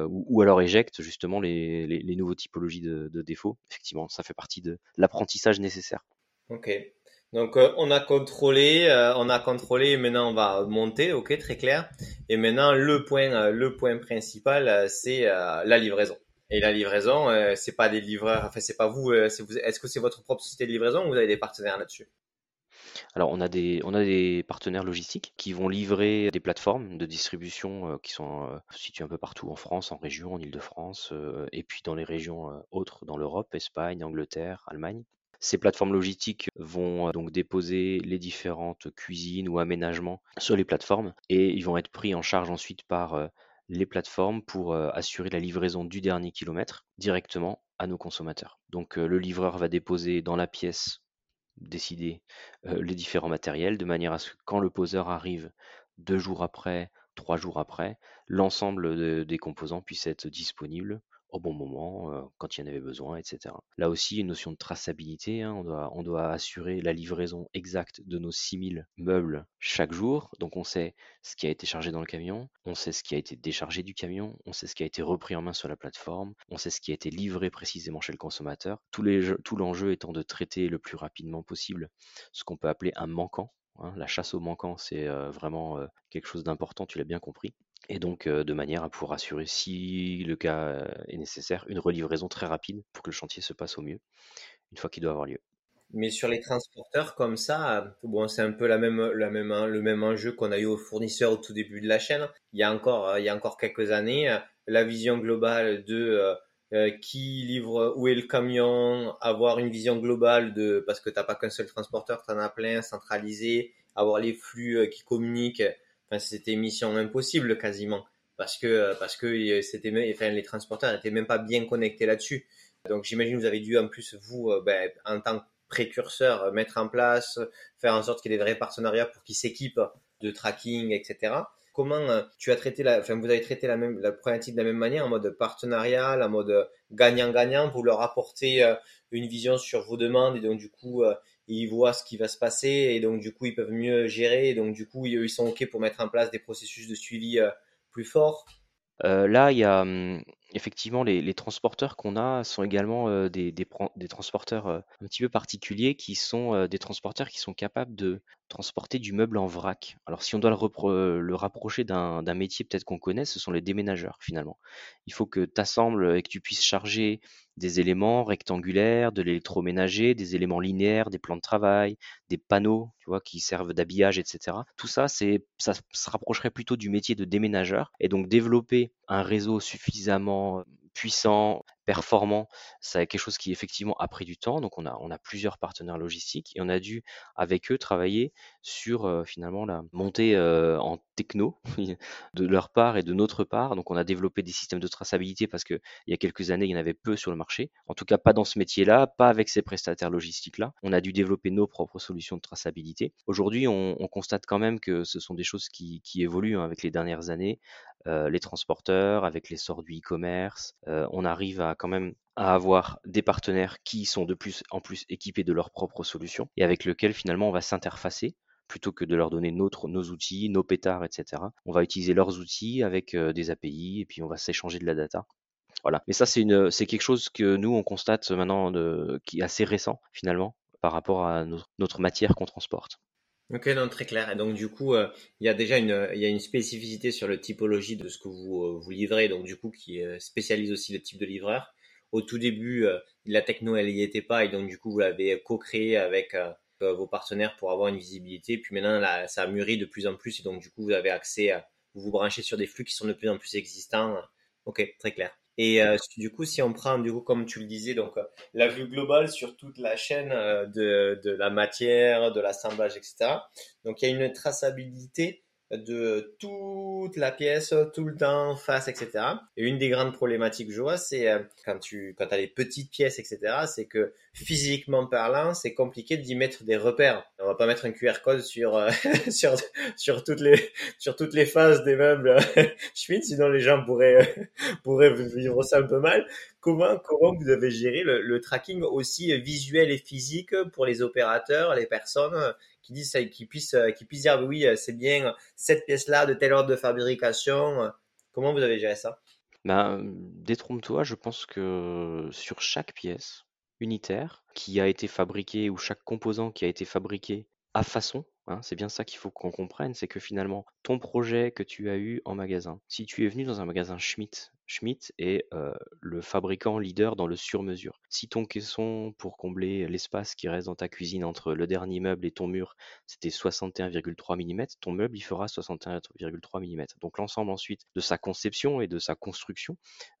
ou, alors éjectent justement les, nouveaux typologies de, de défauts. Effectivement, ça fait partie de l'apprentissage nécessaire. Ok. Donc euh, on a contrôlé, euh, on a contrôlé. Maintenant on va monter, ok, très clair. Et maintenant le point, euh, le point principal, c'est la livraison. Et la livraison, c'est pas des livreurs, enfin c'est pas vous. vous Est-ce que c'est votre propre société de livraison ou vous avez des partenaires là-dessus? Alors on a des on a des partenaires logistiques qui vont livrer des plateformes de distribution qui sont situées un peu partout en France, en région, en Île-de-France, et puis dans les régions autres dans l'Europe, Espagne, Angleterre, Allemagne. Ces plateformes logistiques vont euh, donc déposer les différentes cuisines ou aménagements sur les plateformes et ils vont être pris en charge ensuite par euh, les plateformes pour assurer la livraison du dernier kilomètre directement à nos consommateurs. Donc le livreur va déposer dans la pièce décidée les différents matériels de manière à ce que quand le poseur arrive deux jours après, trois jours après, l'ensemble des composants puissent être disponibles au bon moment, quand il y en avait besoin, etc. Là aussi, une notion de traçabilité, hein, on, doit, assurer la livraison exacte de nos 6000 meubles chaque jour, donc on sait ce qui a été chargé dans le camion, on sait ce qui a été déchargé du camion, on sait ce qui a été repris en main sur la plateforme, on sait ce qui a été livré précisément chez le consommateur, tout l'enjeu étant de traiter le plus rapidement possible ce qu'on peut appeler un manquant, hein. la chasse au manquant, c'est vraiment quelque chose d'important, tu l'as bien compris et donc de manière à pouvoir assurer, si le cas est nécessaire, une relivraison très rapide pour que le chantier se passe au mieux, une fois qu'il doit avoir lieu. Mais sur les transporteurs comme ça, bon, c'est un peu la même, la même, le même enjeu qu'on a eu aux fournisseurs au tout début de la chaîne. Il y a encore, il y a encore quelques années, la vision globale de qui livre, où est le camion, avoir une vision globale de, parce que t'as pas qu'un seul transporteur, tu en as plein, centralisé, avoir les flux qui communiquent c'était mission impossible quasiment parce que parce que euh, c'était les transporteurs n'étaient même pas bien connectés là-dessus. Donc j'imagine que vous avez dû en plus vous euh, ben, en tant que précurseur euh, mettre en place, faire en sorte qu'il y ait des vrais partenariats pour qu'ils s'équipent de tracking, etc. Comment tu as traité la, enfin vous avez traité la même la problématique de la même manière en mode partenariat, en mode gagnant-gagnant pour leur apporter une vision sur vos demandes et donc du coup ils voient ce qui va se passer et donc du coup ils peuvent mieux gérer et donc du coup ils, sont ok pour mettre en place des processus de suivi euh, plus forts. Euh, là, il y a hum, effectivement les, transporteurs qu'on a sont également euh, des, transporteurs un petit peu particuliers qui sont des transporteurs qui sont capables de transporter du meuble en vrac. Alors si on doit le, le rapprocher d'un métier peut-être qu'on connaît, ce sont les déménageurs finalement. Il faut que tu assembles et que tu puisses charger des éléments rectangulaires, de l'électroménager, des éléments linéaires, des plans de travail, des panneaux, tu vois, qui servent d'habillage, etc. Tout ça, c'est, ça se rapprocherait plutôt du métier de déménageur. Et donc développer un réseau suffisamment puissant, performant, c'est quelque chose qui effectivement a pris du temps. Donc on a, on a plusieurs partenaires logistiques et on a dû avec eux travailler sur finalement la montée en techno de leur part et de notre part. Donc on a développé des systèmes de traçabilité parce qu'il y a quelques années il y en avait peu sur le marché. En tout cas pas dans ce métier-là, pas avec ces prestataires logistiques-là. On a dû développer nos propres solutions de traçabilité. Aujourd'hui on, constate quand même que ce sont des choses qui, évoluent hein, avec les dernières années. Les transporteurs, avec l'essor du e-commerce, on arrive à quand même à avoir des partenaires qui sont de plus en plus équipés de leurs propres solutions et avec lesquels finalement on va s'interfacer plutôt que de leur donner notre, nos outils, nos pétards, etc. On va utiliser leurs outils avec euh, des API et puis on va s'échanger de la data. Voilà. Mais ça, c'est quelque chose que nous on constate maintenant de, qui est assez récent finalement par rapport à notre matière qu'on transporte. Ok, non, très clair. Et donc, du coup, euh, il y a déjà une, il y a une spécificité sur le typologie de ce que vous, euh, vous livrez, donc du coup, qui euh, spécialise aussi le type de livreur. Au tout début, la techno, elle y était pas, et donc du coup, vous l'avez co-créé avec vos partenaires pour avoir une visibilité. Puis maintenant, là, ça a mûri de plus en plus, et donc du coup, vous avez accès, à, vous vous branchez sur des flux qui sont de plus en plus existants. Ok, très clair. Et euh, du coup, si on prend, du coup, comme tu le disais, donc euh, la vue globale sur toute la chaîne euh, de, de la matière, de l'assemblage, etc. Donc, il y a une traçabilité de toute la pièce, tout le temps, face, etc. Et une des grandes problématiques que je vois, c'est euh, quand tu quand as les petites pièces, etc., c'est que physiquement parlant, c'est compliqué d'y mettre des repères. On va pas mettre un QR code sur euh, sur sur toutes les sur toutes les phases des meubles Schmidt, sinon les gens pourraient pourraient vivre ça un peu mal. Comment comment vous avez géré le tracking aussi visuel et physique pour les opérateurs, les personnes qui disent qui puissent euh, puissent dire oui euh, c'est bien cette pièce là de telle ordre de fabrication comment vous avez géré ça? Ben, détrompe-toi je pense que sur chaque pièce unitaire qui a été fabriquée ou chaque composant qui a été fabriqué à façon Hein, c'est bien ça qu'il faut qu'on comprenne, c'est que finalement, ton projet que tu as eu en magasin, si tu es venu dans un magasin Schmitt, Schmitt est euh, le fabricant leader dans le sur-mesure. Si ton caisson, pour combler l'espace qui reste dans ta cuisine entre le dernier meuble et ton mur, c'était 61,3 mm, ton meuble, il fera 61,3 mm. Donc l'ensemble ensuite de sa conception et de sa construction,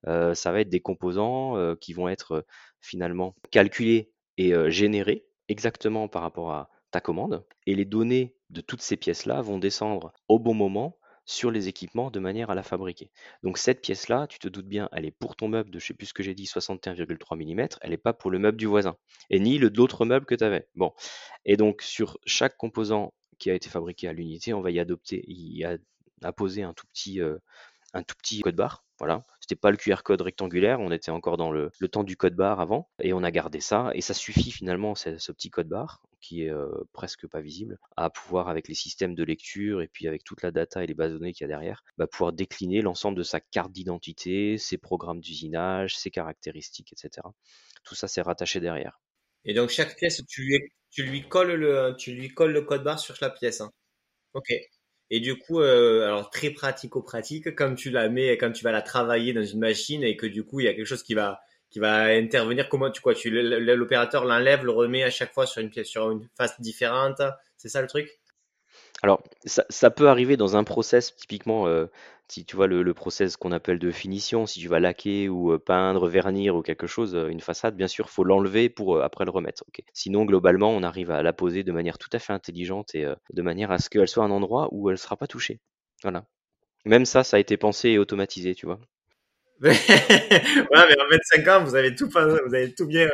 euh, ça va être des composants euh, qui vont être finalement calculés et générés exactement par rapport à ta commande et les données de toutes ces pièces-là vont descendre au bon moment sur les équipements de manière à la fabriquer. Donc cette pièce-là, tu te doutes bien, elle est pour ton meuble de, je sais plus ce que j'ai dit, 61,3 mm, elle n'est pas pour le meuble du voisin, et ni le d'autres meubles que tu avais. Bon. Et donc sur chaque composant qui a été fabriqué à l'unité, on va y adopter, y apposer un tout petit, euh, un tout petit code barre. Voilà, c'était pas le QR code rectangulaire, on était encore dans le, temps du code barre avant, et on a gardé ça, et ça suffit finalement, ce, ce petit code barre, qui est euh, presque pas visible, à pouvoir avec les systèmes de lecture et puis avec toute la data et les bases données qu'il y a derrière, bah, pouvoir décliner l'ensemble de sa carte d'identité, ses programmes d'usinage, ses caractéristiques, etc. Tout ça c'est rattaché derrière. Et donc chaque pièce, tu lui, tu lui colles le, tu lui colles le code barre sur la pièce. Hein. Ok. Et du coup, euh, alors très pratico-pratique, comme tu la mets, quand tu vas la travailler dans une machine et que du coup il y a quelque chose qui va qui va intervenir. Comment tu quoi Tu l'opérateur l'enlève, le remet à chaque fois sur une sur une face différente. C'est ça le truc? Alors ça, ça, peut arriver dans un process typiquement. Euh, si tu vois le, process qu'on appelle de finition, si tu vas laquer ou euh, peindre, vernir ou quelque chose, une façade, bien sûr, faut l'enlever pour après le remettre. Sinon, globalement, on arrive à la poser de manière tout à fait intelligente et de manière à ce qu'elle soit un endroit où elle ne sera pas touchée. Voilà. Même ça, ça a été pensé et automatisé, tu vois. ouais, mais en 25 ans, vous avez tout, vous avez tout bien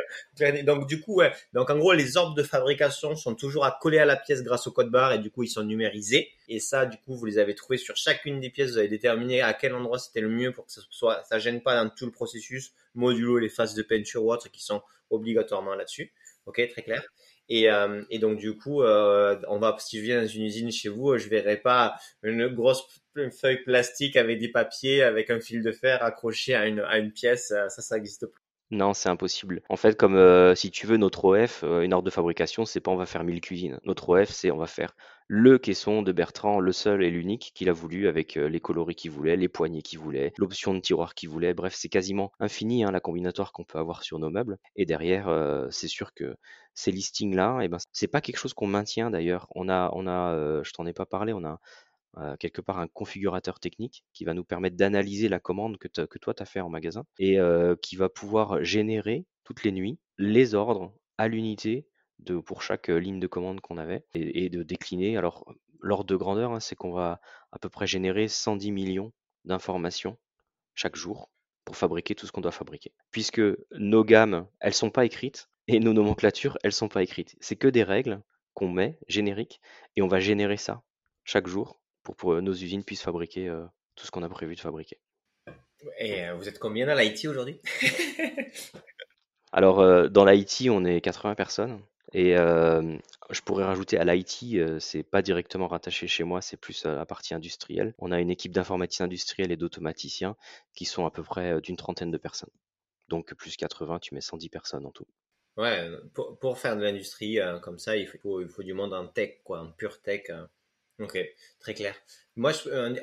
Donc, du coup, ouais. Donc, en gros, les ordres de fabrication sont toujours à coller à la pièce grâce au code barre et du coup, ils sont numérisés. Et ça, du coup, vous les avez trouvés sur chacune des pièces. Vous avez déterminé à quel endroit c'était le mieux pour que ça soit, ça gêne pas dans tout le processus, modulo les phases de peinture ou autres qui sont obligatoirement là-dessus. Ok, très clair. Et, euh, et donc du coup, euh, on va si je viens dans une usine chez vous, je verrai pas une grosse feuille plastique avec des papiers, avec un fil de fer accroché à une, à une pièce. Ça, ça n'existe plus. Non, c'est impossible. En fait, comme euh, si tu veux notre OF, euh, une ordre de fabrication, c'est pas on va faire mille cuisines. Notre OF, c'est on va faire le caisson de Bertrand, le seul et l'unique qu'il a voulu avec euh, les coloris qu'il voulait, les poignées qu'il voulait, l'option de tiroir qu'il voulait. Bref, c'est quasiment infini hein, la combinatoire qu'on peut avoir sur nos meubles. Et derrière, c'est sûr que ces listings-là, eh ben, c'est pas quelque chose qu'on maintient d'ailleurs. On a, on a, je t'en ai pas parlé, on a euh, quelque part un configurateur technique qui va nous permettre d'analyser la commande que, que toi tu as fait en magasin et euh, qui va pouvoir générer toutes les nuits les ordres à l'unité de, pour chaque euh, ligne de commande qu'on avait et, de décliner. Alors, l'ordre de grandeur, hein, c'est qu'on va à peu près générer 110 millions d'informations chaque jour pour fabriquer tout ce qu'on doit fabriquer. Puisque nos gammes, elles sont pas écrites et nos nomenclatures, elles sont pas écrites. C'est que des règles qu'on met génériques et on va générer ça chaque jour pour que nos usines puissent fabriquer euh, tout ce qu'on a prévu de fabriquer. Et euh, vous êtes combien dans l'IT aujourd'hui? Alors, euh, dans l'IT, on est 80 personnes. Et je pourrais rajouter à l'IT, c'est pas directement rattaché chez moi, c'est plus la partie industrielle. On a une équipe d'informatique industrielle et d'automaticiens qui sont à peu près d'une trentaine de personnes. Donc plus 80, tu mets 110 personnes en tout. Ouais, pour, pour faire de l'industrie comme ça, il faut, il faut du monde en tech, quoi, en pure tech. Ok, très clair. Moi,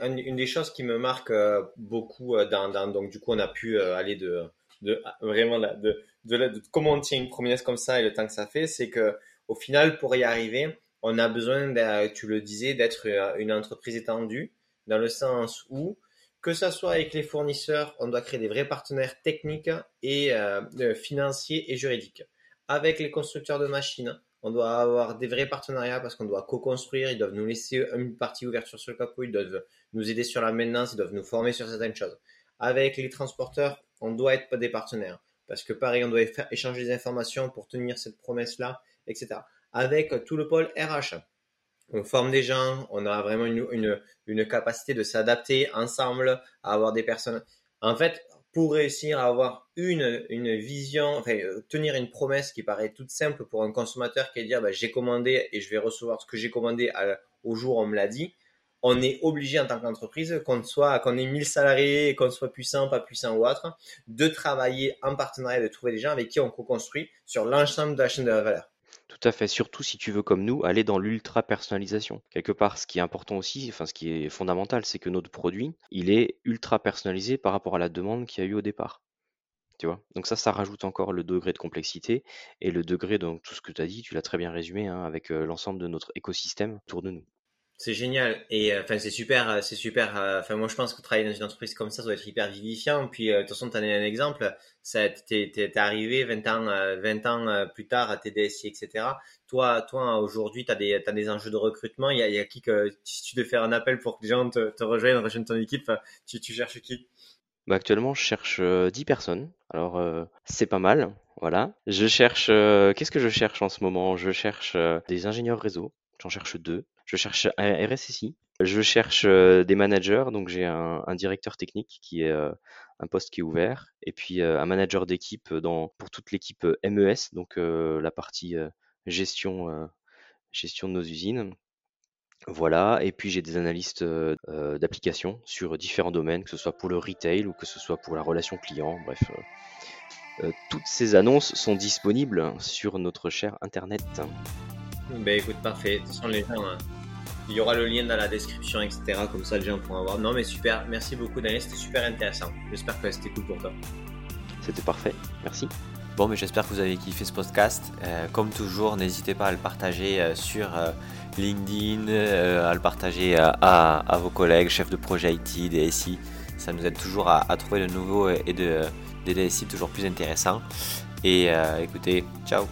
une des choses qui me marque euh, beaucoup euh, dans, dans, donc du coup, on a pu euh, aller de, de vraiment de, de, de, comment on tient une promesse comme ça et le temps que ça fait, c'est que au final, pour y arriver, on a besoin, tu le disais, d'être une entreprise étendue, dans le sens où que ça soit avec les fournisseurs, on doit créer des vrais partenaires techniques et financiers et juridiques. Avec les constructeurs de machines, on doit avoir des vrais partenariats parce qu'on doit co-construire, ils doivent nous laisser une partie ouverture sur le capot, ils doivent nous aider sur la maintenance, ils doivent nous former sur certaines choses. Avec les transporteurs, on doit être des partenaires parce que pareil, on doit échanger des informations pour tenir cette promesse-là, etc. Avec tout le pôle RH, on forme des gens, on a vraiment une, une capacité de s'adapter ensemble, à avoir des personnes. En fait, pour réussir à avoir une, une vision, euh, tenir une promesse qui paraît toute simple pour un consommateur qui est dire bah, j'ai commandé et je vais recevoir ce que j'ai commandé au jour où on me l'a dit, on est obligé en tant qu'entreprise, qu'on soit, qu'on ait 1000 salariés, qu'on soit puissant, pas puissant ou autre, de travailler en partenariat, de trouver des gens avec qui on co-construit sur l'ensemble de la chaîne de valeur. Tout à fait, surtout si tu veux comme nous aller dans l'ultra personnalisation. Quelque part, ce qui est important aussi, enfin ce qui est fondamental, c'est que notre produit, il est ultra personnalisé par rapport à la demande qu'il y a eu au départ. Tu vois? Donc ça, ça rajoute encore le degré de complexité et le degré de tout ce que tu as dit, tu l'as très bien résumé, hein, avec euh, l'ensemble de notre écosystème autour de nous. C'est génial et euh, enfin c'est super, euh, c'est super. Euh, enfin moi je pense que travailler dans une entreprise comme ça, doit être hyper vivifiant. Puis de toute façon tu as un exemple, ça t'es es, arrivé 20 ans, 20 ans plus tard à TDSI, etc. Toi, toi aujourd'hui tu as des, as des enjeux de recrutement. Il y a, y a qui que si tu devais faire un appel pour que des gens te, te rejoignent, rejoignent ton équipe, tu, tu cherches qui? Bah actuellement je cherche 10 personnes. Alors c'est pas mal, voilà. Je cherche, qu'est-ce que je cherche en ce moment? Je cherche des ingénieurs réseau. J'en cherche deux. Je cherche un RSSI. Je cherche euh, des managers, donc j'ai un, directeur technique qui est euh, un poste qui est ouvert, et puis euh, un manager d'équipe pour toute l'équipe MES, donc la partie gestion gestion de nos usines. Voilà, et puis j'ai des analystes d'applications sur différents domaines, que ce soit pour le retail ou que ce soit pour la relation client, bref. toutes ces annonces sont disponibles sur notre cher internet. Ben écoute, parfait. De toute façon, les gens, hein, il y aura le lien dans la description, etc. Comme ça, les gens pourront voir. Non, mais super. Merci beaucoup, Daniel. C'était super intéressant. J'espère que c'était cool pour toi. C'était parfait. Merci. Bon, mais j'espère que vous avez kiffé ce podcast. Euh, comme toujours, n'hésitez pas à le partager euh, sur euh, LinkedIn, à le partager à, vos collègues, chefs de projet IT, DSI. Ça nous aide toujours à, trouver de nouveaux et de, des DSI toujours plus intéressants. Et écoutez, ciao